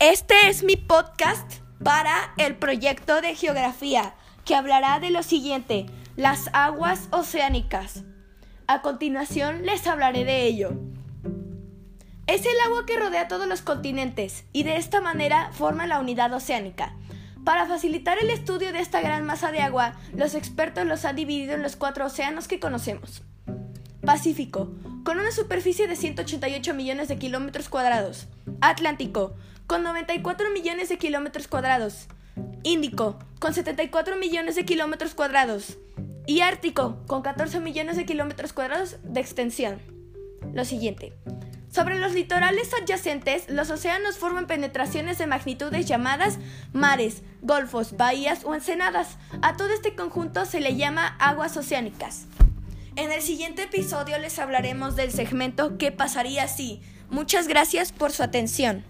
Este es mi podcast para el proyecto de geografía que hablará de lo siguiente, las aguas oceánicas. A continuación les hablaré de ello. Es el agua que rodea todos los continentes y de esta manera forma la unidad oceánica. Para facilitar el estudio de esta gran masa de agua, los expertos los han dividido en los cuatro océanos que conocemos. Pacífico, con una superficie de 188 millones de kilómetros cuadrados. Atlántico, con 94 millones de kilómetros cuadrados. Índico, con 74 millones de kilómetros cuadrados. Y Ártico, con 14 millones de kilómetros cuadrados de extensión. Lo siguiente. Sobre los litorales adyacentes, los océanos forman penetraciones de magnitudes llamadas mares, golfos, bahías o ensenadas. A todo este conjunto se le llama aguas oceánicas. En el siguiente episodio les hablaremos del segmento ¿Qué pasaría si? Muchas gracias por su atención.